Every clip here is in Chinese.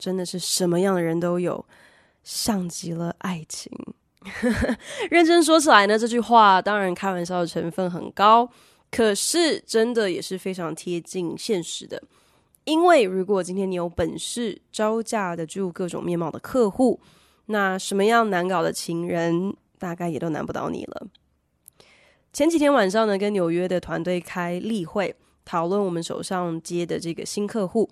真的是什么样的人都有。像极了爱情，认真说起来呢，这句话当然开玩笑的成分很高，可是真的也是非常贴近现实的。因为如果今天你有本事招架得住各种面貌的客户，那什么样难搞的情人，大概也都难不倒你了。前几天晚上呢，跟纽约的团队开例会，讨论我们手上接的这个新客户。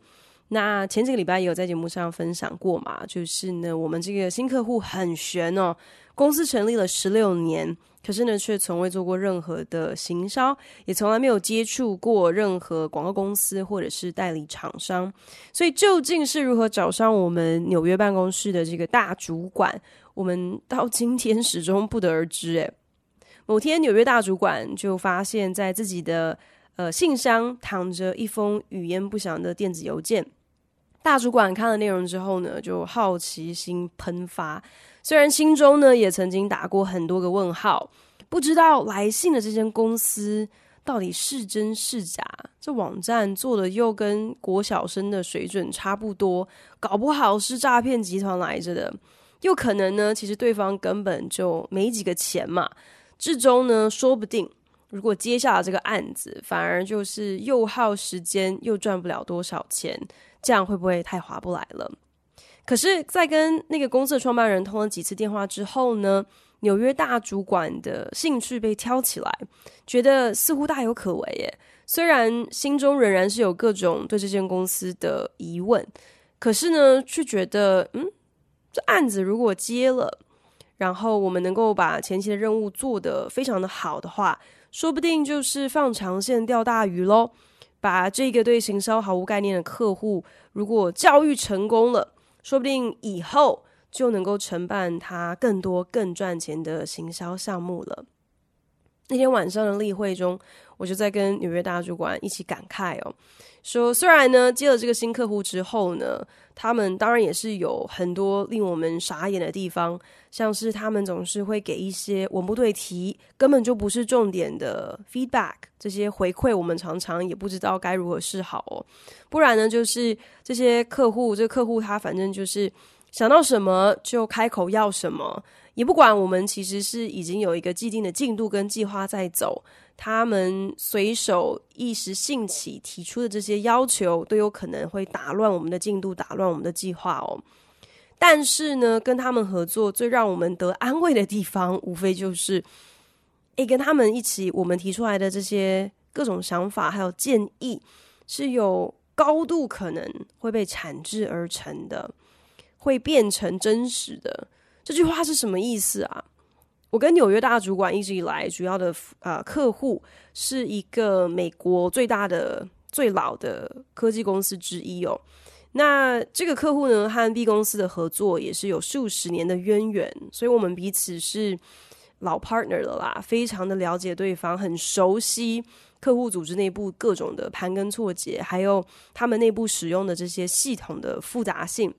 那前几个礼拜也有在节目上分享过嘛，就是呢，我们这个新客户很悬哦，公司成立了十六年，可是呢，却从未做过任何的行销，也从来没有接触过任何广告公司或者是代理厂商，所以究竟是如何找上我们纽约办公室的这个大主管，我们到今天始终不得而知。诶，某天纽约大主管就发现，在自己的呃信箱躺着一封语焉不详的电子邮件。大主管看了内容之后呢，就好奇心喷发。虽然心中呢也曾经打过很多个问号，不知道来信的这间公司到底是真是假。这网站做的又跟国小生的水准差不多，搞不好是诈骗集团来着的。又可能呢，其实对方根本就没几个钱嘛。至终呢，说不定如果接下了这个案子，反而就是又耗时间又赚不了多少钱。这样会不会太划不来了？可是，在跟那个公司的创办人通了几次电话之后呢，纽约大主管的兴趣被挑起来，觉得似乎大有可为耶。虽然心中仍然是有各种对这间公司的疑问，可是呢，却觉得，嗯，这案子如果接了，然后我们能够把前期的任务做得非常的好的话，说不定就是放长线钓大鱼喽。把这个对行销毫无概念的客户，如果教育成功了，说不定以后就能够承办他更多更赚钱的行销项目了。那天晚上的例会中，我就在跟纽约大主管一起感慨哦。说，虽然呢，接了这个新客户之后呢，他们当然也是有很多令我们傻眼的地方，像是他们总是会给一些文不对题、根本就不是重点的 feedback，这些回馈我们常常也不知道该如何是好哦。不然呢，就是这些客户，这个客户他反正就是想到什么就开口要什么，也不管我们其实是已经有一个既定的进度跟计划在走。他们随手一时兴起提出的这些要求，都有可能会打乱我们的进度，打乱我们的计划哦。但是呢，跟他们合作最让我们得安慰的地方，无非就是，诶，跟他们一起，我们提出来的这些各种想法还有建议，是有高度可能会被产制而成的，会变成真实的。这句话是什么意思啊？我跟纽约大主管一直以来主要的呃客户是一个美国最大的、最老的科技公司之一哦。那这个客户呢，和 B 公司的合作也是有数十年的渊源，所以我们彼此是老 partner 了啦，非常的了解对方，很熟悉客户组织内部各种的盘根错节，还有他们内部使用的这些系统的复杂性。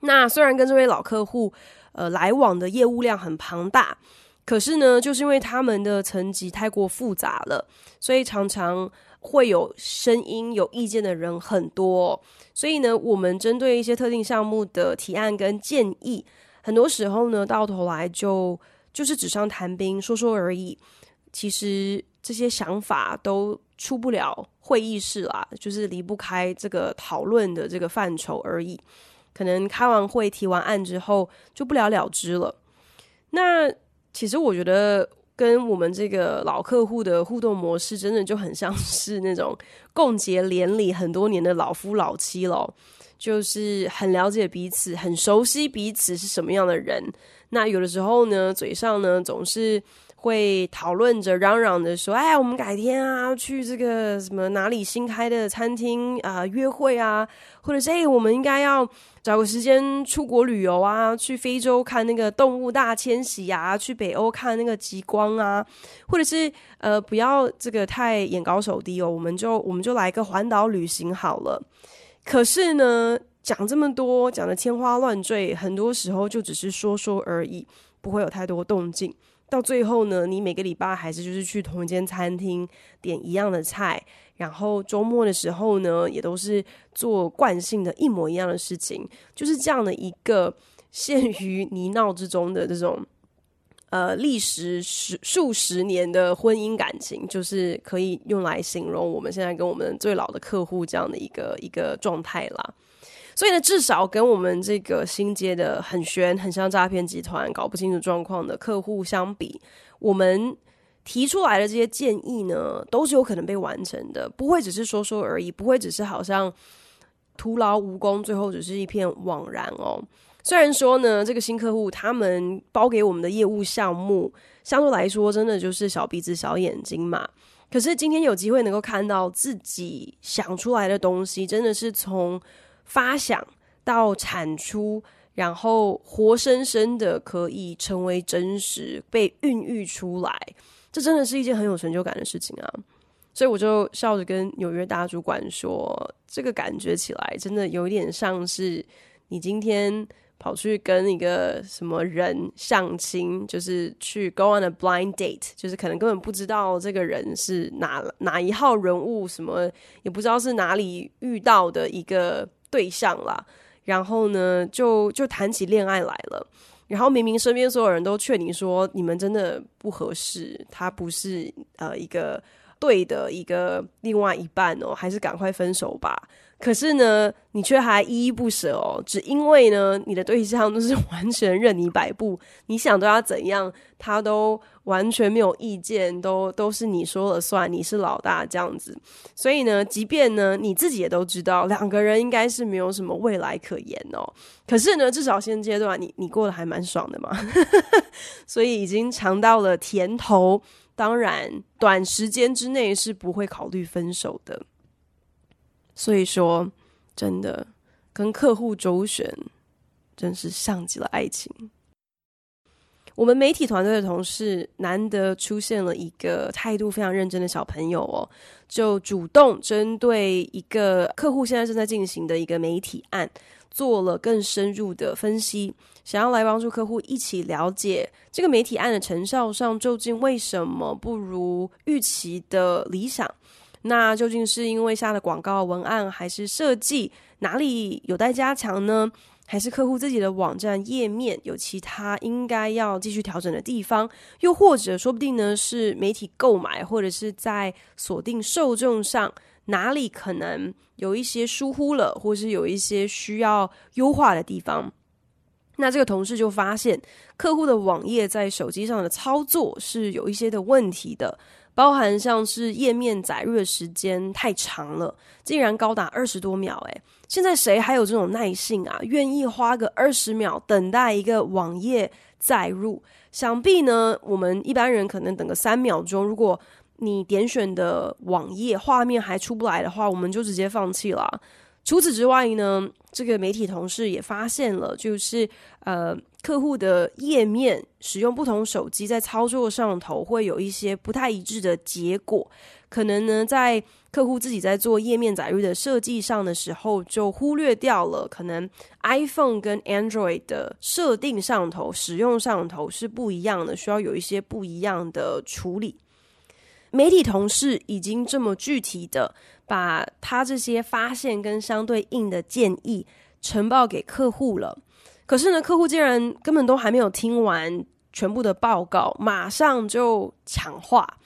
那虽然跟这位老客户，呃，来往的业务量很庞大，可是呢，就是因为他们的层级太过复杂了，所以常常会有声音、有意见的人很多。所以呢，我们针对一些特定项目的提案跟建议，很多时候呢，到头来就就是纸上谈兵，说说而已。其实这些想法都出不了会议室啦，就是离不开这个讨论的这个范畴而已。可能开完会提完案之后就不了了之了。那其实我觉得跟我们这个老客户的互动模式，真的就很像是那种共结连理很多年的老夫老妻了，就是很了解彼此，很熟悉彼此是什么样的人。那有的时候呢，嘴上呢总是会讨论着、嚷嚷着说：“哎，我们改天啊，去这个什么哪里新开的餐厅啊、约会啊，或者是，我们应该要找个时间出国旅游啊，去非洲看那个动物大迁徙啊，去北欧看那个极光啊，或者是呃，不要这个太眼高手低哦，我们就我们就来个环岛旅行好了。可是呢，讲这么多，讲的天花乱坠，很多时候就只是说说而已。”不会有太多动静，到最后呢，你每个礼拜还是就是去同一间餐厅点一样的菜，然后周末的时候呢，也都是做惯性的一模一样的事情，就是这样的一个陷于泥淖之中的这种呃历时十数十年的婚姻感情，就是可以用来形容我们现在跟我们最老的客户这样的一个一个状态啦。所以呢，至少跟我们这个新接的很悬、很像诈骗集团、搞不清楚状况的客户相比，我们提出来的这些建议呢，都是有可能被完成的，不会只是说说而已，不会只是好像徒劳无功，最后只是一片枉然哦。虽然说呢，这个新客户他们包给我们的业务项目，相对来说真的就是小鼻子小眼睛嘛。可是今天有机会能够看到自己想出来的东西，真的是从发想到产出，然后活生生的可以成为真实，被孕育出来，这真的是一件很有成就感的事情啊！所以我就笑着跟纽约大主管说：“这个感觉起来真的有点像是你今天跑去跟一个什么人相亲，就是去 go on a blind date，就是可能根本不知道这个人是哪哪一号人物，什么也不知道是哪里遇到的一个。”对象啦，然后呢，就就谈起恋爱来了。然后明明身边所有人都劝你说，你们真的不合适，他不是呃一个对的一个另外一半哦，还是赶快分手吧。可是呢，你却还依依不舍哦，只因为呢，你的对象都是完全任你摆布，你想对他怎样，他都完全没有意见，都都是你说了算，你是老大这样子。所以呢，即便呢，你自己也都知道，两个人应该是没有什么未来可言哦。可是呢，至少现阶段你你过得还蛮爽的嘛，所以已经尝到了甜头，当然短时间之内是不会考虑分手的。所以说，真的跟客户周旋，真是像极了爱情。我们媒体团队的同事难得出现了一个态度非常认真的小朋友哦，就主动针对一个客户现在正在进行的一个媒体案，做了更深入的分析，想要来帮助客户一起了解这个媒体案的成效上究竟为什么不如预期的理想。那究竟是因为下的广告文案，还是设计哪里有待加强呢？还是客户自己的网站页面有其他应该要继续调整的地方？又或者说不定呢，是媒体购买或者是在锁定受众上哪里可能有一些疏忽了，或是有一些需要优化的地方？那这个同事就发现，客户的网页在手机上的操作是有一些的问题的。包含像是页面载入的时间太长了，竟然高达二十多秒。诶，现在谁还有这种耐性啊？愿意花个二十秒等待一个网页载入？想必呢，我们一般人可能等个三秒钟。如果你点选的网页画面还出不来的话，我们就直接放弃了。除此之外呢，这个媒体同事也发现了，就是呃。客户的页面使用不同手机在操作上头会有一些不太一致的结果，可能呢在客户自己在做页面载入的设计上的时候就忽略掉了，可能 iPhone 跟 Android 的设定上头使用上头是不一样的，需要有一些不一样的处理。媒体同事已经这么具体的把他这些发现跟相对应的建议呈报给客户了。可是呢，客户竟然根本都还没有听完全部的报告，马上就抢话，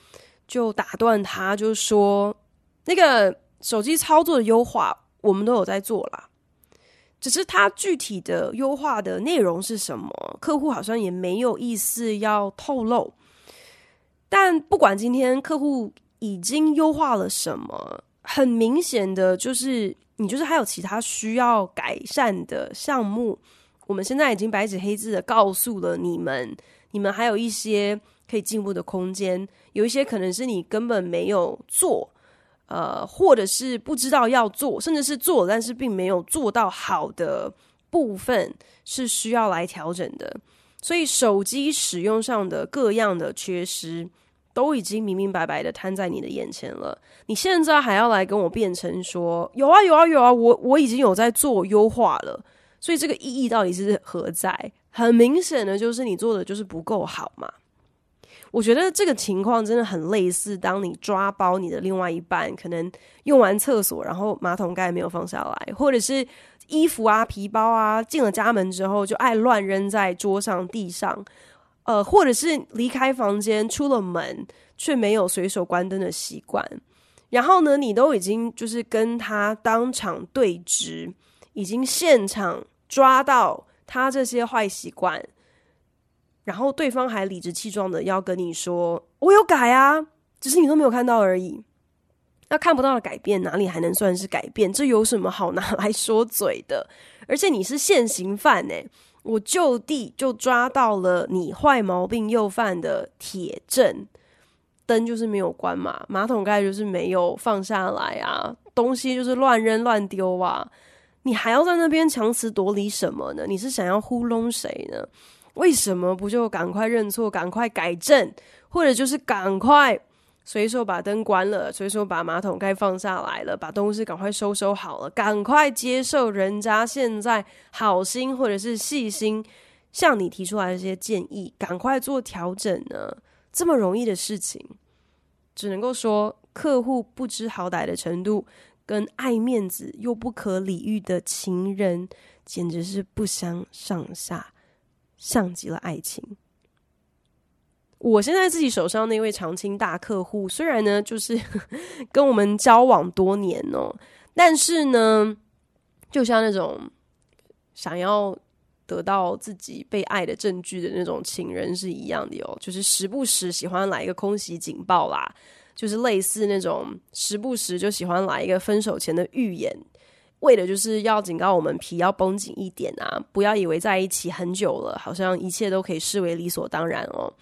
就打断他，就说：“那个手机操作的优化，我们都有在做啦，只是它具体的优化的内容是什么，客户好像也没有意思要透露。但不管今天客户已经优化了什么，很明显的就是，你就是还有其他需要改善的项目。”我们现在已经白纸黑字的告诉了你们，你们还有一些可以进步的空间，有一些可能是你根本没有做，呃，或者是不知道要做，甚至是做但是并没有做到好的部分，是需要来调整的。所以手机使用上的各样的缺失，都已经明明白白的摊在你的眼前了。你现在还要来跟我辩称说，有啊有啊有啊，我我已经有在做优化了。所以这个意义到底是何在？很明显的就是你做的就是不够好嘛。我觉得这个情况真的很类似，当你抓包你的另外一半，可能用完厕所，然后马桶盖没有放下来，或者是衣服啊、皮包啊，进了家门之后就爱乱扔在桌上、地上，呃，或者是离开房间出了门却没有随手关灯的习惯，然后呢，你都已经就是跟他当场对峙，已经现场抓到他这些坏习惯。然后对方还理直气壮的要跟你说：“我有改啊，只是你都没有看到而已。”那看不到的改变哪里还能算是改变？这有什么好拿来说嘴的？而且你是现行犯呢，我就地就抓到了你坏毛病又犯的铁证，灯就是没有关嘛，马桶盖就是没有放下来啊，东西就是乱扔乱丢啊，你还要在那边强词夺理什么呢？你是想要糊弄谁呢？为什么不就赶快认错，赶快改正，或者就是赶快随手把灯关了，随手把马桶盖放下来了，把东西赶快收收好了，赶快接受人家现在好心或者是细心向你提出来的这些建议，赶快做调整呢？这么容易的事情，只能够说客户不知好歹的程度，跟爱面子又不可理喻的情人，简直是不相上下。像极了爱情。我现在自己手上那位长青大客户，虽然呢，就是 跟我们交往多年哦，但是呢，就像那种想要得到自己被爱的证据的那种情人是一样的哦，就是时不时喜欢来一个空袭警报啦，就是类似那种时不时就喜欢来一个分手前的预言。为的就是要警告我们皮要绷紧一点啊，不要以为在一起很久了，好像一切都可以视为理所当然哦。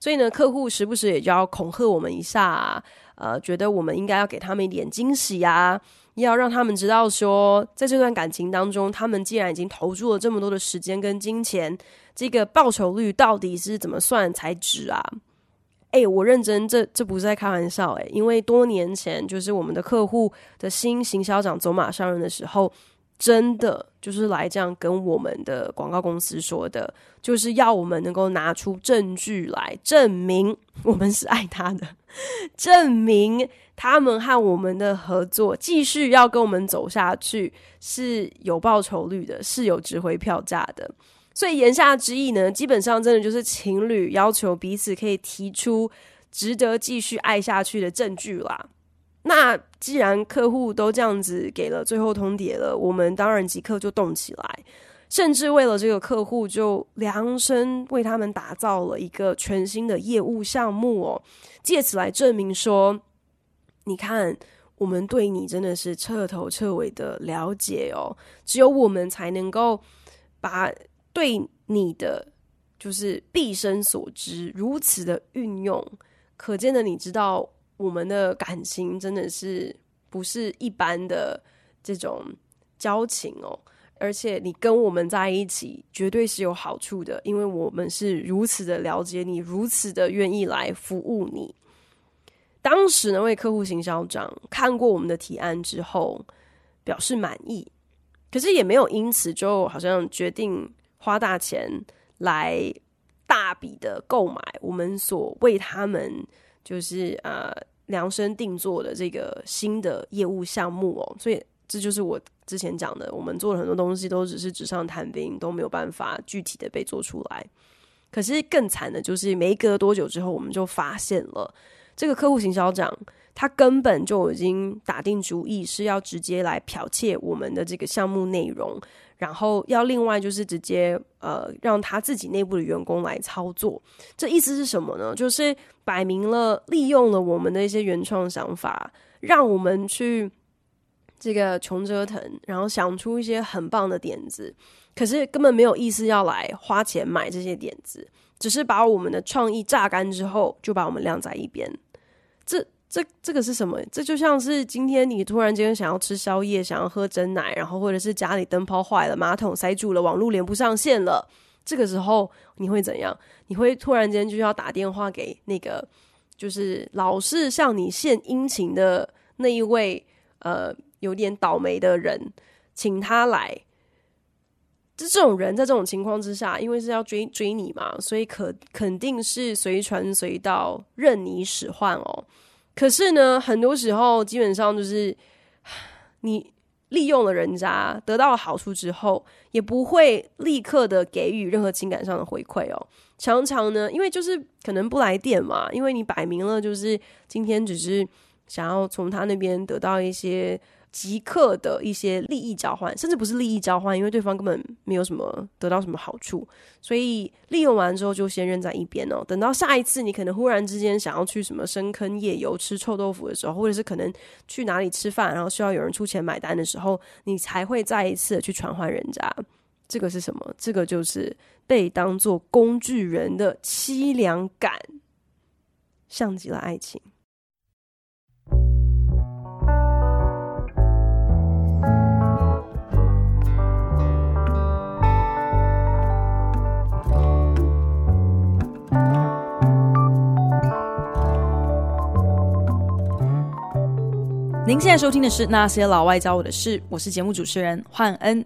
所以呢，客户时不时也就要恐吓我们一下啊，呃，觉得我们应该要给他们一点惊喜啊，要让他们知道说，在这段感情当中，他们既然已经投注了这么多的时间跟金钱，这个报酬率到底是怎么算才值啊？哎、我认真，这这不是在开玩笑哎、因为多年前就是我们的客户的新行销长走马上任的时候，真的就是来这样跟我们的广告公司说的，就是要我们能够拿出证据来证明我们是爱他的，证明他们和我们的合作继续要跟我们走下去是有报酬率的，是有值回票价的。所以言下之意呢，基本上真的就是情侣要求彼此可以提出值得继续爱下去的证据啦。那既然客户都这样子给了最后通牒了，我们当然即刻就动起来，甚至为了这个客户就量身为他们打造了一个全新的业务项目哦，借此来证明说，你看我们对你真的是彻头彻尾的了解哦，只有我们才能够把。对你的就是毕生所知，如此的运用，可见的你知道我们的感情真的是不是一般的这种交情哦，而且你跟我们在一起绝对是有好处的，因为我们是如此的了解你，如此的愿意来服务你。当时那位客户行销长看过我们的提案之后，表示满意，可是也没有因此就好像决定。花大钱来大笔的购买我们所为他们就是呃量身定做的这个新的业务项目哦，所以这就是我之前讲的，我们做了很多东西都只是纸上谈兵，都没有办法具体的被做出来。可是更惨的就是没隔多久之后，我们就发现了这个客户行销长他根本就已经打定主意是要直接来剽窃我们的这个项目内容。然后要另外就是直接呃让他自己内部的员工来操作，这意思是什么呢？就是摆明了利用了我们的一些原创想法，让我们去这个穷折腾，然后想出一些很棒的点子，可是根本没有意思要来花钱买这些点子，只是把我们的创意榨干之后，就把我们晾在一边。这、这、这个是什么？这就像是今天你突然间想要吃宵夜，想要喝珍奶，然后或者是家里灯泡坏了，马桶塞住了，网络连不上线了，这个时候你会怎样？你会突然间就要打电话给那个，就是老是向你献殷勤的那一位，呃，有点倒霉的人，请他来。这这种人在这种情况之下，因为是要追追你嘛，所以可肯定是随传随到，任你使唤哦。可是呢，很多时候基本上就是 你利用了人渣，得到了好处之后，也不会立刻的给予任何情感上的回馈哦。常常呢，因为就是可能不来电嘛，因为你摆明了就是今天只是想要从他那边得到一些。即刻的一些利益交换，甚至不是利益交换，因为对方根本没有什么得到什么好处，所以利用完之后就先扔在一边哦。等到下一次你可能忽然之间想要去什么深坑夜游吃臭豆腐的时候，或者是可能去哪里吃饭，然后需要有人出钱买单的时候，你才会再一次的去传唤人家。这个是什么？这个就是被当做工具人的凄凉感，像极了爱情。您现在收听的是《那些老外教我的事》，我是节目主持人焕恩。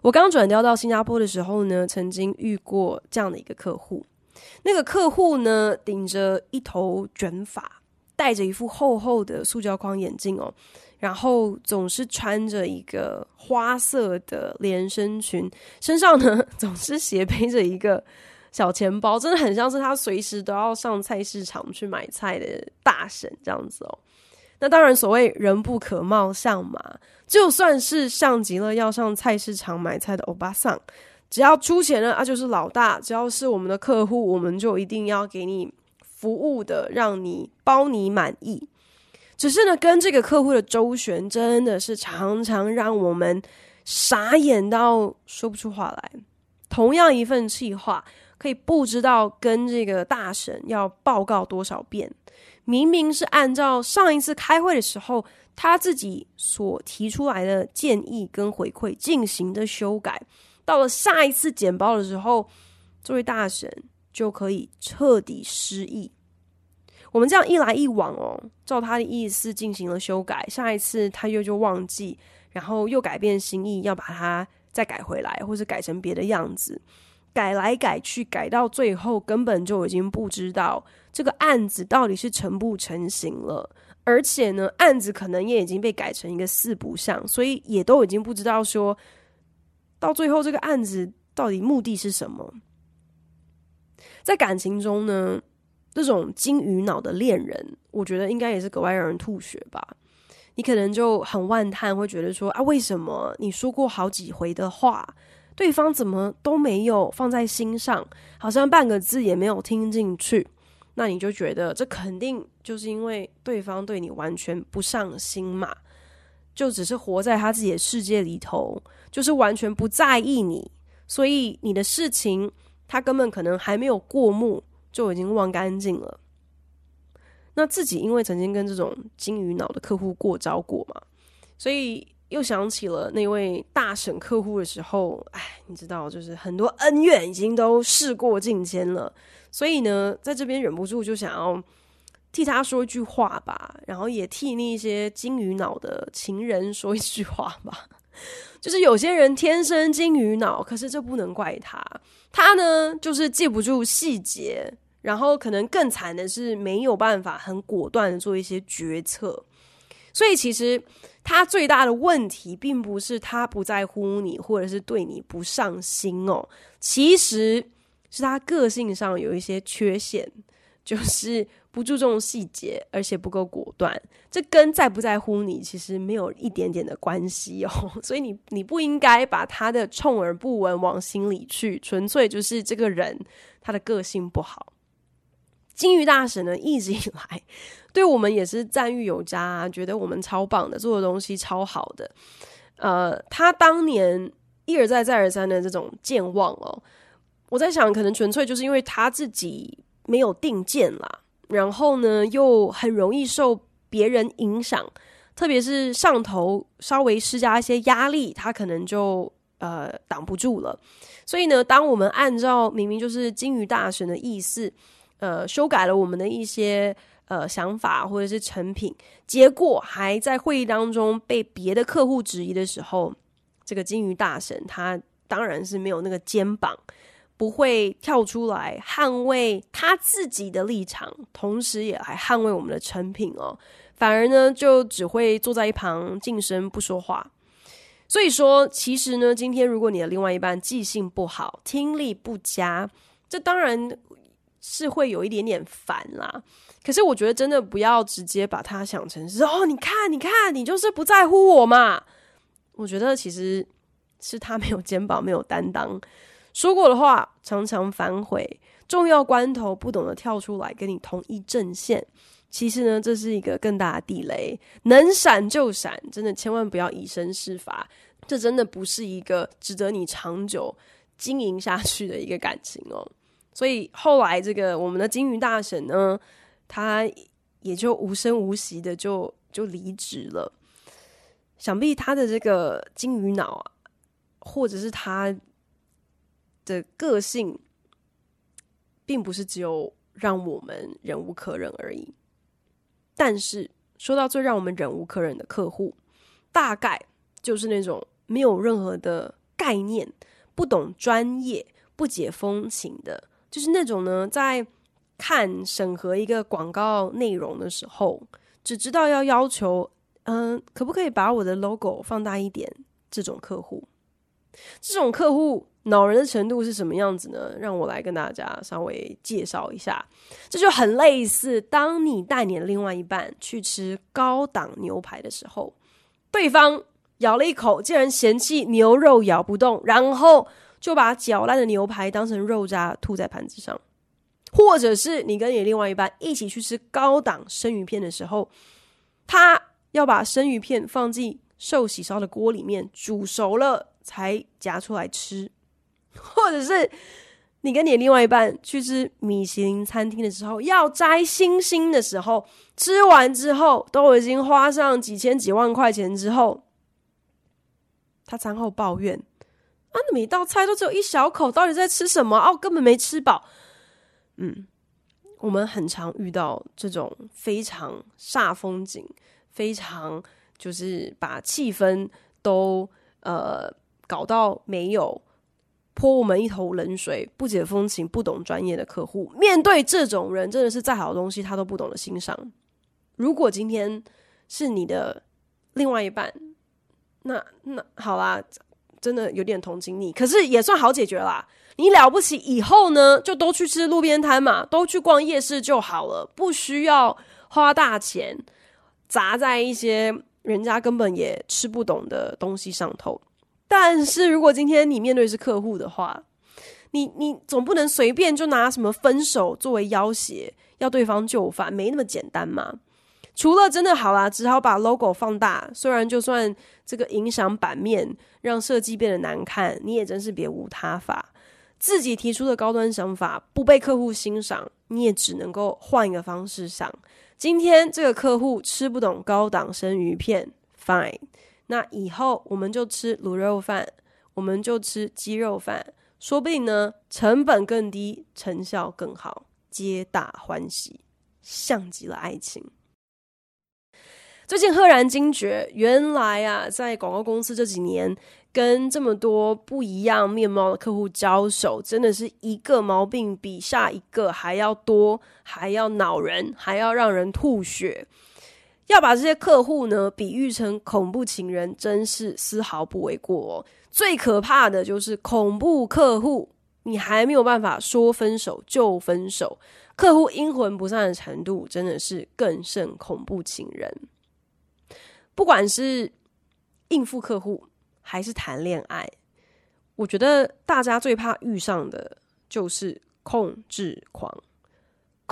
我刚转调到新加坡的时候呢，曾经遇过这样的一个客户。那个客户呢，顶着一头卷发，戴着一副厚厚的塑胶框眼镜哦，然后总是穿着一个花色的连身裙，身上呢 总是斜背着一个小钱包，真的很像是他随时都要上菜市场去买菜的大婶这样子哦。那当然，所谓人不可貌相嘛，就算是像极了要上菜市场买菜的欧巴桑，只要出钱了啊，就是老大。只要是我们的客户，我们就一定要给你服务的，让你包你满意。只是呢，跟这个客户的周旋，真的是常常让我们傻眼到说不出话来。同样一份企划，可以不知道跟这个大神要报告多少遍。明明是按照上一次开会的时候他自己所提出来的建议跟回馈进行的修改，到了下一次简报的时候，这位大神就可以彻底失忆。我们这样一来一往哦，照他的意思进行了修改，下一次他又就忘记，然后又改变心意，要把它再改回来，或是改成别的样子。改来改去，改到最后根本就已经不知道这个案子到底是成不成型了，而且呢，案子可能也已经被改成一个四不像，所以也都已经不知道说到最后这个案子到底目的是什么。在感情中呢，这种金鱼脑的恋人，我觉得应该也是格外让人吐血吧。你可能就很万叹，会觉得说啊，为什么你说过好几回的话，对方怎么都没有放在心上，好像半个字也没有听进去，那你就觉得这肯定就是因为对方对你完全不上心嘛，就只是活在他自己的世界里头，就是完全不在意你，所以你的事情他根本可能还没有过目就已经忘干净了。那自己因为曾经跟这种金鱼脑的客户过招过嘛，所以。又想起了那位大婶客户的时候，哎，你知道，就是很多恩怨已经都事过境迁了，所以呢，在这边忍不住就想要替他说一句话吧，然后也替那些金鱼脑的情人说一句话吧。就是有些人天生金鱼脑，可是这不能怪他，他呢就是记不住细节，然后可能更惨的是没有办法很果断的做一些决策，所以其实。他最大的问题，并不是他不在乎你，或者是对你不上心哦，其实是他个性上有一些缺陷，就是不注重细节，而且不够果断。这跟在不在乎你其实没有一点点的关系哦，所以你你不应该把他的充耳不闻往心里去，纯粹就是这个人他的个性不好。金鱼大神呢，一直以来对我们也是赞誉有加啊，觉得我们超棒的，做的东西超好的。呃，他当年一而再、再而三的这种健忘哦，我在想，可能纯粹就是因为他自己没有定见啦，然后呢，又很容易受别人影响，特别是上头稍微施加一些压力，他可能就呃挡不住了。所以呢，当我们按照明明就是金鱼大神的意思，呃，修改了我们的一些呃想法或者是成品，结果还在会议当中被别的客户质疑的时候，这个金鱼大神他当然是没有那个肩膀。不会跳出来捍卫他自己的立场，同时也来捍卫我们的成品哦。反而呢，就只会坐在一旁静声不说话。所以说，其实呢，今天如果你的另外一半记性不好、听力不佳，这当然是会有一点点烦啦。可是我觉得，真的不要直接把他想成是哦，你看，你看，你就是不在乎我嘛。我觉得其实是他没有肩膀，没有担当。说过的话常常反悔，重要关头不懂得跳出来跟你同一阵线。其实呢，这是一个更大的地雷，能闪就闪，真的千万不要以身试法。这真的不是一个值得你长久经营下去的一个感情哦。所以后来这个我们的金鱼大神呢，他也就无声无息的就就离职了。想必他的这个金鱼脑啊，或者是他。的个性，并不是只有让我们忍无可忍而已。但是说到最让我们忍无可忍的客户，大概就是那种没有任何的概念、不懂专业、不解风情的，就是那种呢，在看审核一个广告内容的时候，只知道要要求，嗯、可不可以把我的 logo 放大一点？这种客户，这种客户。恼人的程度是什么样子呢？让我来跟大家稍微介绍一下。这就很类似，当你带你的另外一半去吃高档牛排的时候，对方咬了一口，竟然嫌弃牛肉咬不动，然后就把搅烂的牛排当成肉渣吐在盘子上；或者是你跟你另外一半一起去吃高档生鱼片的时候，他要把生鱼片放进寿喜烧的锅里面煮熟了才夹出来吃。或者是你跟你另外一半去吃米其林餐厅的时候，要摘星星的时候，吃完之后都已经花上几千几万块钱之后，他餐后抱怨：“啊，那每道菜都只有一小口，到底在吃什么？哦，根本没吃饱。”嗯，我们很常遇到这种非常煞风景，非常就是把气氛都呃搞到没有。泼我们一头冷水，不解风情、不懂专业的客户，面对这种人，真的是再好的东西他都不懂得欣赏。如果今天是你的另外一半，那那好啦，真的有点同情你，可是也算好解决啦。你了不起，以后呢就都去吃路边摊嘛，都去逛夜市就好了，不需要花大钱砸在一些人家根本也吃不懂的东西上头。但是如果今天你面对是客户的话，你你总不能随便就拿什么分手作为要挟，要对方就范，没那么简单嘛。除了真的好啦，只好把 logo 放大，虽然就算这个影响版面，让设计变得难看，你也真是别无他法。自己提出的高端想法不被客户欣赏，你也只能够换一个方式想。今天这个客户吃不懂高档生鱼片，fine。那以后我们就吃卤肉饭，我们就吃鸡肉饭，说不定呢，成本更低，成效更好，皆大欢喜，像极了爱情。最近赫然惊觉，原来啊，在广告公司这几年，跟这么多不一样面貌的客户交手，真的是一个毛病比下一个还要多，还要恼人，还要让人吐血。要把这些客户呢比喻成恐怖情人，真是丝毫不为过哦。最可怕的就是恐怖客户，你还没有办法说分手就分手，客户阴魂不散的程度真的是更胜恐怖情人。不管是应付客户还是谈恋爱，我觉得大家最怕遇上的就是控制狂。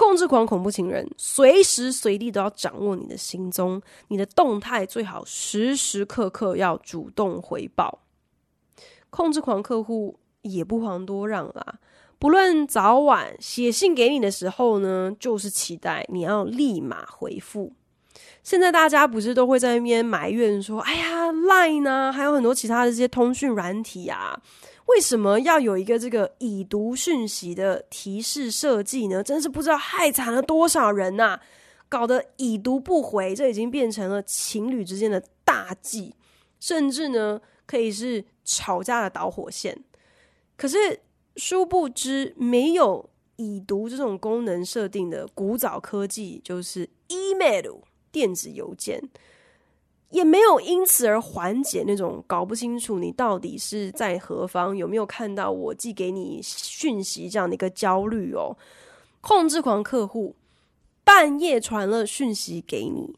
控制狂恐怖情人，随时随地都要掌握你的行踪，你的动态最好时时刻刻要主动回报。控制狂客户也不遑多让啦，不论早晚写信给你的时候呢，就是期待你要立马回复。现在大家不是都会在那边埋怨说：“哎呀，Line 呢，还有很多其他的这些通讯软体啊，为什么要有一个这个已读讯息的提示设计呢？真是不知道害惨了多少人呐、啊！搞得已读不回，这已经变成了情侣之间的大忌，甚至呢，可以是吵架的导火线。可是。”殊不知，没有已读这种功能设定的古早科技，就是 email 电子邮件，也没有因此而缓解那种搞不清楚你到底是在何方，有没有看到我寄给你讯息这样的一个焦虑哦。控制狂客户半夜传了讯息给你，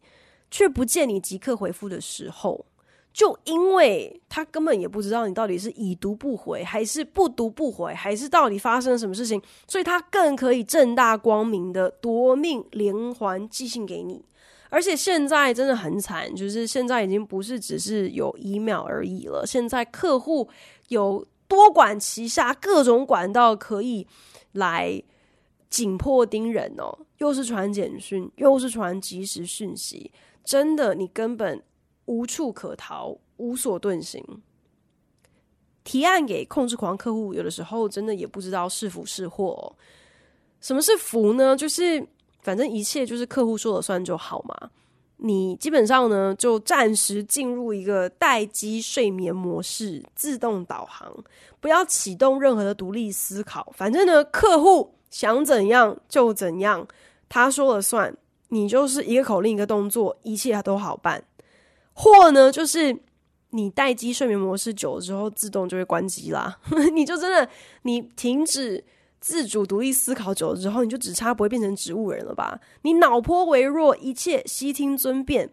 却不见你即刻回复的时候。就因为他根本也不知道你到底是已读不回，还是不读不回，还是到底发生了什么事情，所以他更可以正大光明的夺命连环寄信给你。而且现在真的很惨，就是现在已经不是只是有 email 而已了，现在客户有多管齐下，各种管道可以来紧迫盯人哦，又是传简讯，又是传即时讯息，真的你根本。无处可逃，无所遁形。提案给控制狂客户，有的时候真的也不知道是福是祸哦。什么是福呢？就是反正一切就是客户说了算就好嘛。你基本上呢，就暂时进入一个待机睡眠模式，自动导航，不要启动任何的独立思考。反正呢，客户想怎样就怎样，他说了算。你就是一个口令，一个动作，一切都好办。或呢，就是你待机睡眠模式久了之后，自动就会关机啦。你就真的，你停止自主独立思考久了之后，你就只差不会变成植物人了吧？你脑波微弱，一切悉听尊便。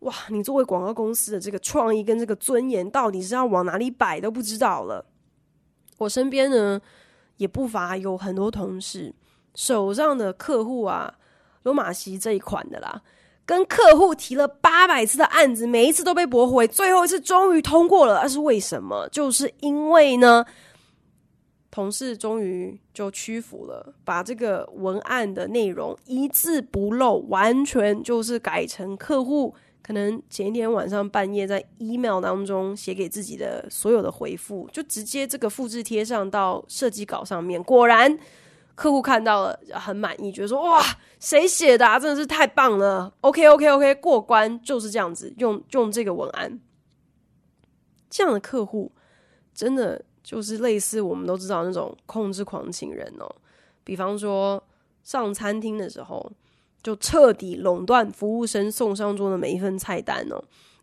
哇，你作为广告公司的这个创意跟这个尊严，到底是要往哪里摆都不知道了。我身边呢，也不乏有很多同事手上的客户啊，罗马西这一款的啦。跟客户提了八百次的案子，每一次都被驳回，最后一次终于通过了。那是为什么？就是因为呢，同事终于就屈服了，把这个文案的内容一字不漏，完全就是改成客户可能前一天晚上半夜在 email 当中写给自己的所有的回复，就直接这个复制贴上到设计稿上面。果然。客户看到了很满意，觉得说哇，谁写的啊？真的是太棒了！OK OK OK，过关就是这样子，用用这个文案。这样的客户真的就是类似我们都知道那种控制狂情人哦。比方说上餐厅的时候，就彻底垄断服务生送上桌的每一份菜单哦。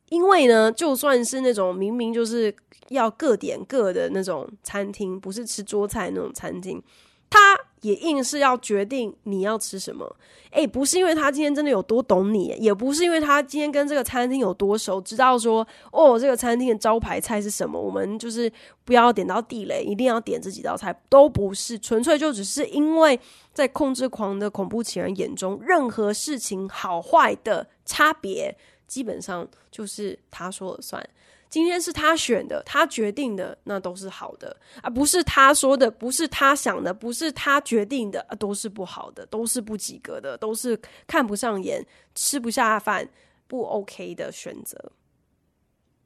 因为呢，就算是那种明明就是要各点各的那种餐厅，不是吃桌菜那种餐厅。他也硬是要决定你要吃什么，诶、不是因为他今天真的有多懂你，也不是因为他今天跟这个餐厅有多熟，知道说哦，这个餐厅的招牌菜是什么，我们就是不要点到地雷，一定要点这几道菜，都不是，纯粹就只是因为在控制狂的恐怖情人眼中，任何事情好坏的差别，基本上就是他说了算。今天是他选的，他决定的，那都是好的，而不是他说的，不是他想的，不是他决定的，啊，都是不好的，都是不及格的，都是看不上眼、吃不下饭、不 OK 的选择。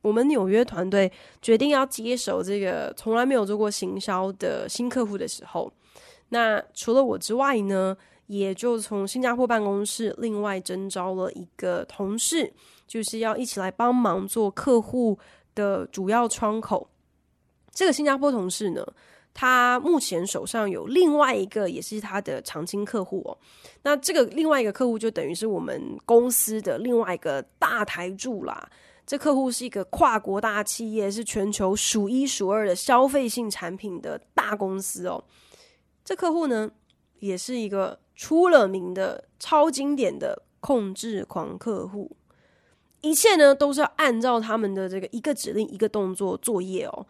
我们纽约团队决定要接手这个从来没有做过行销的新客户的时候，那除了我之外呢，也就从新加坡办公室另外征招了一个同事。就是要一起来帮忙做客户的主要窗口。这个新加坡同事呢，他目前手上有另外一个也是他的常青客户哦。那这个另外一个客户就等于是我们公司的另外一个大台柱啦。这客户是一个跨国大企业，是全球数一数二的消费性产品的大公司哦。这客户呢，也是一个出了名的超经典的控制狂客户。一切呢都是要按照他们的这个一个指令一个动作作业哦。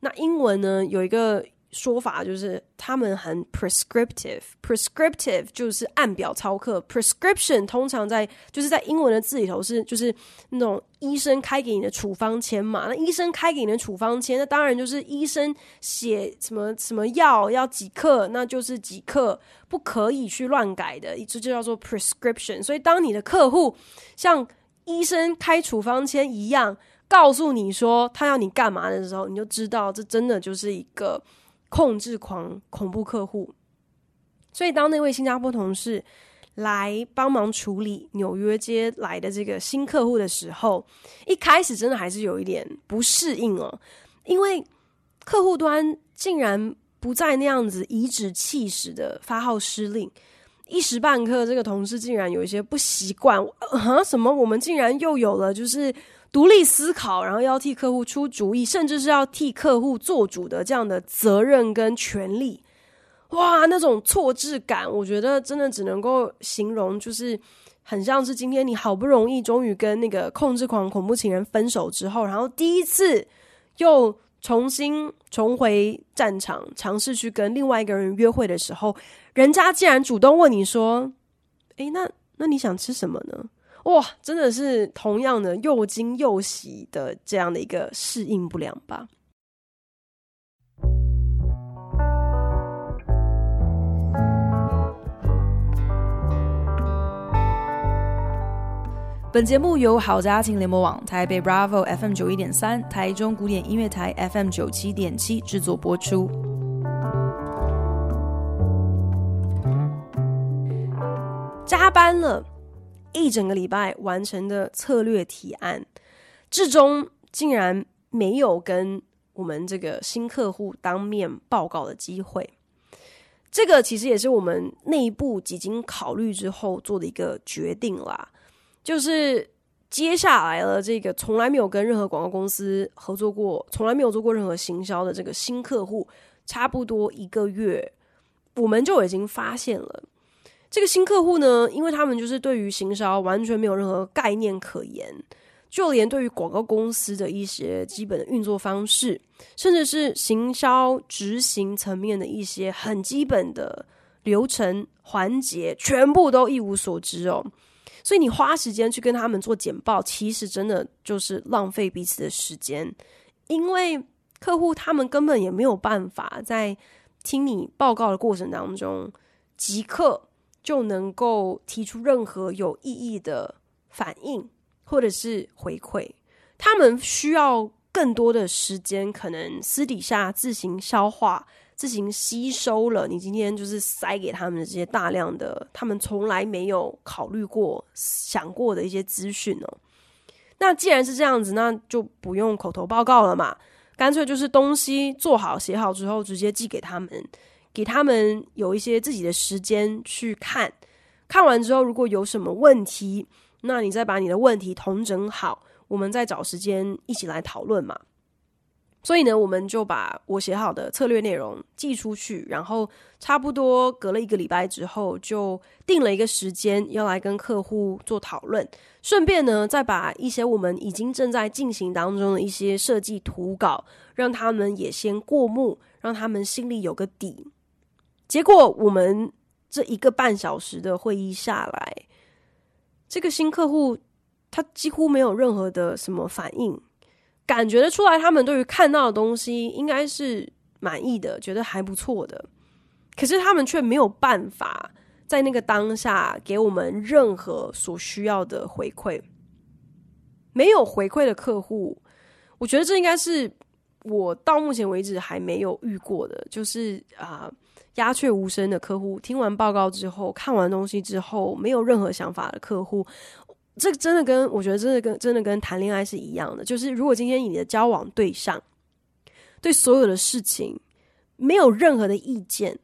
那英文呢有一个说法就是他们很 prescriptive，prescriptive 就是按表操课，prescription 通常在就是在英文的字里头是就是那种医生开给你的处方签嘛。那医生开给你的处方签，那当然就是医生写什么什么药要几克，那就是几克，不可以去乱改的，这就叫做 prescription。所以当你的客户像医生开处方签一样，告诉你说他要你干嘛的时候，你就知道这真的就是一个。控制狂、恐怖客户，所以当那位新加坡同事来帮忙处理纽约街来的这个新客户的时候，一开始真的还是有一点不适应哦，因为客户端竟然不再那样子颐指气使的发号施令，一时半刻这个同事竟然有一些不习惯，啊，什么？我们竟然又有了就是。独立思考，然后要替客户出主意，甚至是要替客户做主的这样的责任跟权利，哇，那种错置感，我觉得真的只能够形容，就是很像是今天你好不容易终于跟那个控制狂恐怖情人分手之后，然后第一次又重新重回战场，尝试去跟另外一个人约会的时候，人家竟然主动问你说：“诶，那那你想吃什么呢？”哇，真的是同样的又惊又喜的这样的一个适应不良吧。本节目由好家庭联播网、台北 Bravo FM 九一点三、台中古典音乐台 FM 九七点七制作播出。加班了。一整个礼拜完成的策略提案，至终竟然没有跟我们这个新客户当面报告的机会。这个其实也是我们内部几经考虑之后做的一个决定啦。就是接下来了这个从来没有跟任何广告公司合作过，从来没有做过任何行销的这个新客户，差不多一个月，我们就已经发现了。这个新客户呢，因为他们就是对于行销完全没有任何概念可言，就连对于广告公司的一些基本的运作方式，甚至是行销执行层面的一些很基本的流程环节，全部都一无所知哦。所以你花时间去跟他们做简报，其实真的就是浪费彼此的时间，因为客户他们根本也没有办法在听你报告的过程当中即刻。就能够提出任何有意义的反应或者是回馈，他们需要更多的时间，可能私底下自行消化、自行吸收了你今天就是塞给他们的这些大量的他们从来没有考虑过、想过的一些资讯哦。那既然是这样子，那就不用口头报告了嘛，干脆就是东西做好、写好之后，直接寄给他们。给他们有一些自己的时间去看，看完之后如果有什么问题，那你再把你的问题统整好，我们再找时间一起来讨论嘛。所以呢，我们就把我写好的策略内容寄出去，然后差不多隔了一个礼拜之后，就定了一个时间要来跟客户做讨论，顺便呢，再把一些我们已经正在进行当中的一些设计图稿，让他们也先过目，让他们心里有个底。结果我们这一个半小时的会议下来，这个新客户他几乎没有任何的什么反应，感觉得出来他们对于看到的东西应该是满意的，觉得还不错的。可是他们却没有办法在那个当下给我们任何所需要的回馈。没有回馈的客户，我觉得这应该是我到目前为止还没有遇过的，就是啊。鸦雀无声的客户，听完报告之后，看完东西之后，没有任何想法的客户，这个真的跟我觉得真的跟真的跟谈恋爱是一样的。就是如果今天你的交往对象对所有的事情没有任何的意见，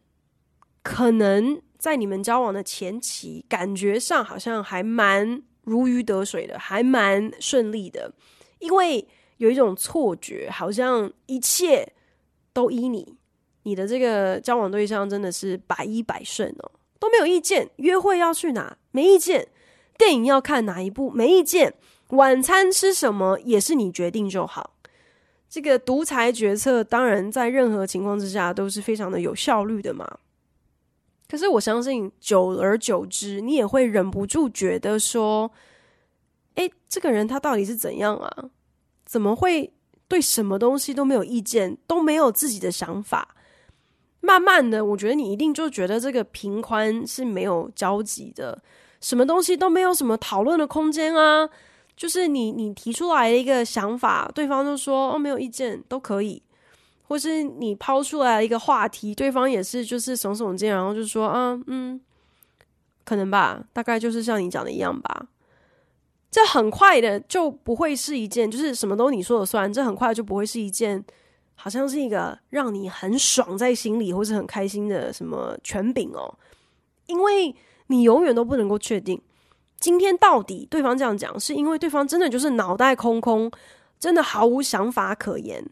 可能在你们交往的前期，感觉上好像还蛮如鱼得水的，还蛮顺利的，因为有一种错觉，好像一切都依你。你的这个交往对象真的是百依百顺哦，都没有意见。约会要去哪？没意见。电影要看哪一部？没意见。晚餐吃什么也是你决定就好。这个独裁决策当然在任何情况之下都是非常的有效率的嘛。可是我相信，久而久之，你也会忍不住觉得说：“诶，这个人他到底是怎样啊？怎么会对什么东西都没有意见，都没有自己的想法？”慢慢的，我觉得你一定就觉得这个平宽是没有交集的，什么东西都没有什么讨论的空间啊。就是你，你提出来的一个想法，对方就说哦，没有意见，都可以；或是你抛出来一个话题，对方也是就是耸耸肩，然后就说啊，嗯，可能吧，大概就是像你讲的一样吧。这很快的就不会是一件，就是什么都你说了算，这很快就不会是一件，好像是一个让你很爽在心里或是很开心的什么权柄哦，因为你永远都不能够确定。今天到底对方这样讲，是因为对方真的就是脑袋空空，真的毫无想法可言，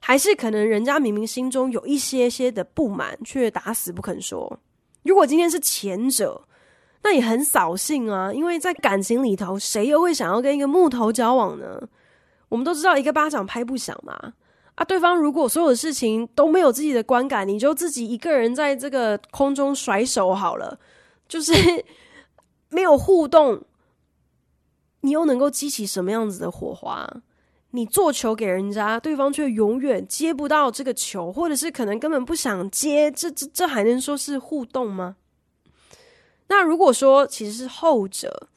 还是可能人家明明心中有一些些的不满，却打死不肯说？如果今天是前者，那也很扫兴啊！因为在感情里头，谁又会想要跟一个木头交往呢？我们都知道，一个巴掌拍不响嘛。啊，对方如果所有的事情都没有自己的观感，你就自己一个人在这个空中甩手好了，就是。没有互动，你又能够激起什么样子的火花？你做球给人家，对方却永远接不到这个球，或者是可能根本不想接，这这这还能说是互动吗？那如果说其实是后者，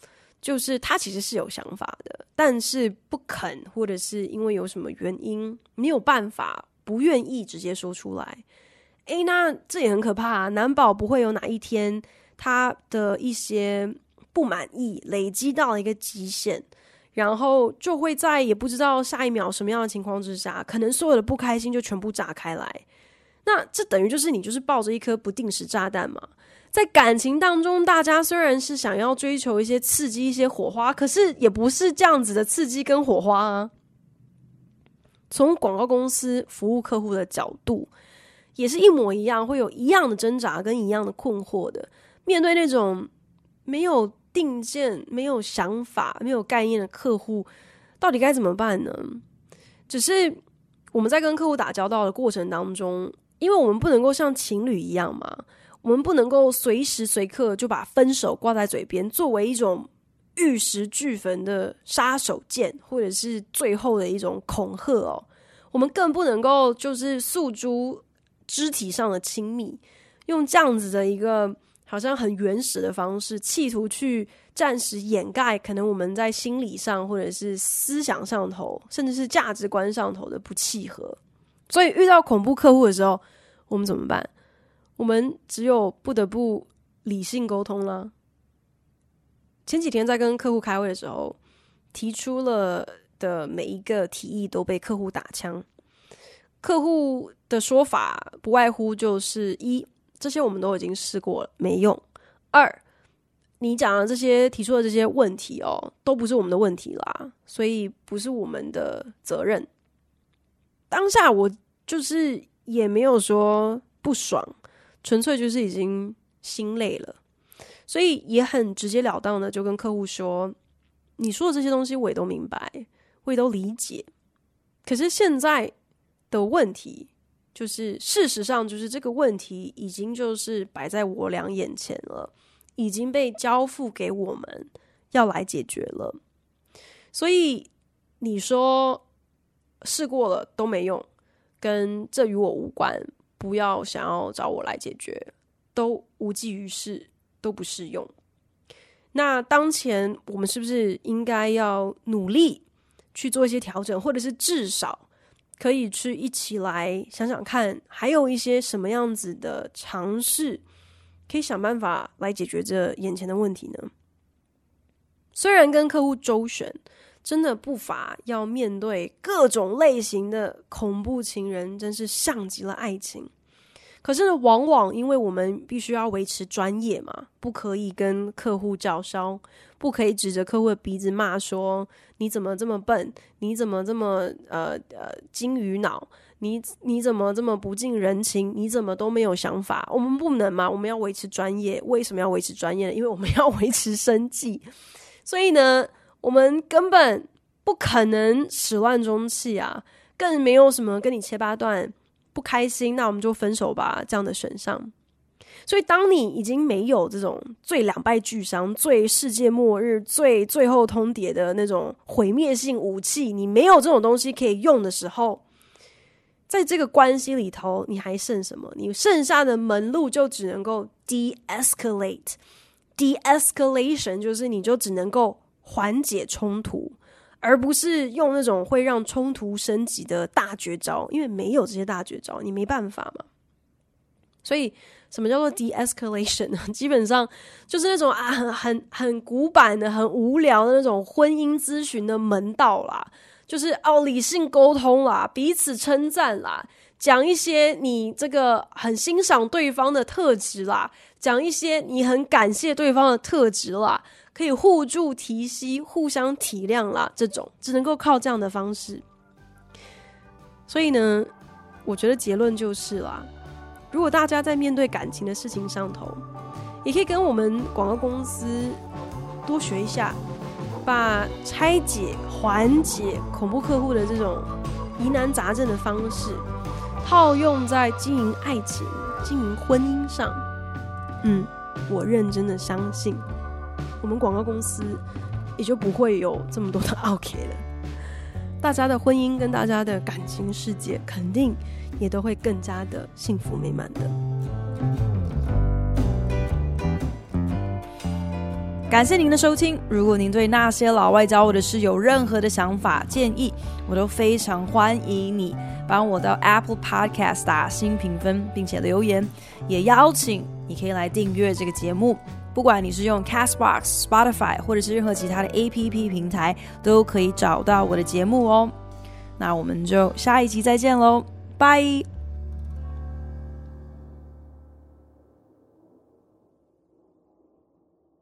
就是他其实是有想法的，但是不肯，或者是因为有什么原因没有办法，不愿意直接说出来。诶，那这也很可怕啊，难保不会有哪一天。他的一些不满意累积到了一个极限，然后就会在也不知道下一秒什么样的情况之下，可能所有的不开心就全部炸开来。那这等于就是你就是抱着一颗不定时炸弹嘛。在感情当中，大家虽然是想要追求一些刺激、一些火花，可是也不是这样子的刺激跟火花啊。从广告公司服务客户的角度，也是一模一样，会有一样的挣扎跟一样的困惑的。面对那种没有定见、没有想法、没有概念的客户，到底该怎么办呢？只是我们在跟客户打交道的过程当中，因为我们不能够像情侣一样嘛，我们不能够随时随刻就把分手挂在嘴边，作为一种玉石俱焚的杀手锏，或者是最后的一种恐吓哦。我们更不能够就是诉诸肢体上的亲密，用这样子的一个。好像很原始的方式，企图去暂时掩盖可能我们在心理上或者是思想上头，甚至是价值观上头的不契合。所以遇到恐怖客户的时候，我们怎么办？我们只有不得不理性沟通了。前几天在跟客户开会的时候，提出了的每一个提议都被客户打枪。客户的说法不外乎就是一。这些我们都已经试过了，没用。二，你讲的这些提出的这些问题哦，都不是我们的问题啦，所以不是我们的责任。当下我就是也没有说不爽，纯粹就是已经心累了，所以也很直截了当的就跟客户说：“你说的这些东西我也都明白，我也都理解，可是现在的问题。”就是事实上，就是这个问题已经就是摆在我俩眼前了，已经被交付给我们要来解决了。所以你说试过了都没用，跟这与我无关，不要想要找我来解决，都无济于事，都不适用。那当前我们是不是应该要努力去做一些调整，或者是至少？可以去一起来想想看，还有一些什么样子的尝试，可以想办法来解决这眼前的问题呢？虽然跟客户周旋，真的不乏要面对各种类型的恐怖情人，真是像极了爱情。可是呢，往往因为我们必须要维持专业嘛，不可以跟客户叫嚣，不可以指着客户的鼻子骂说你怎么这么笨，你怎么这么呃呃金鱼脑，你你怎么这么不近人情，你怎么都没有想法？我们不能嘛，我们要维持专业。为什么要维持专业呢？因为我们要维持生计。所以呢，我们根本不可能始乱终弃啊。更没有什么跟你切八段不开心，那我们就分手吧这样的选项。所以，当你已经没有这种最两败俱伤、最世界末日、最最后通牒的那种毁灭性武器，你没有这种东西可以用的时候，在这个关系里头，你还剩什么？你剩下的门路就只能够 de-escalate。de-escalation 就是你就只能够缓解冲突，而不是用那种会让冲突升级的大绝招，因为没有这些大绝招，你没办法嘛。所以。什么叫做 de-escalation 呢？基本上就是那种啊，很很很古板的、很无聊的那种婚姻咨询的门道啦。就是哦，理性沟通啦，彼此称赞啦，讲一些你这个很欣赏对方的特质啦，讲一些你很感谢对方的特质啦，可以互助提携、互相体谅啦，这种只能够靠这样的方式。所以呢，我觉得结论就是啦。如果大家在面对感情的事情上头，也可以跟我们广告公司多学一下，把拆解、缓解恐怖客户的这种疑难杂症的方式套用在经营爱情、经营婚姻上。嗯，我认真的相信，我们广告公司也就不会有这么多的 OK 了。大家的婚姻跟大家的感情世界肯定。也都会更加的幸福美满的。感谢您的收听。如果您对那些老外教我的事有任何的想法建议，我都非常欢迎你帮我到 Apple Podcast 打新评分，并且留言。也邀请你可以来订阅这个节目，不管你是用 Castbox、Spotify 或者是任何其他的 APP 平台，都可以找到我的节目哦。那我们就下一集再见喽。拜。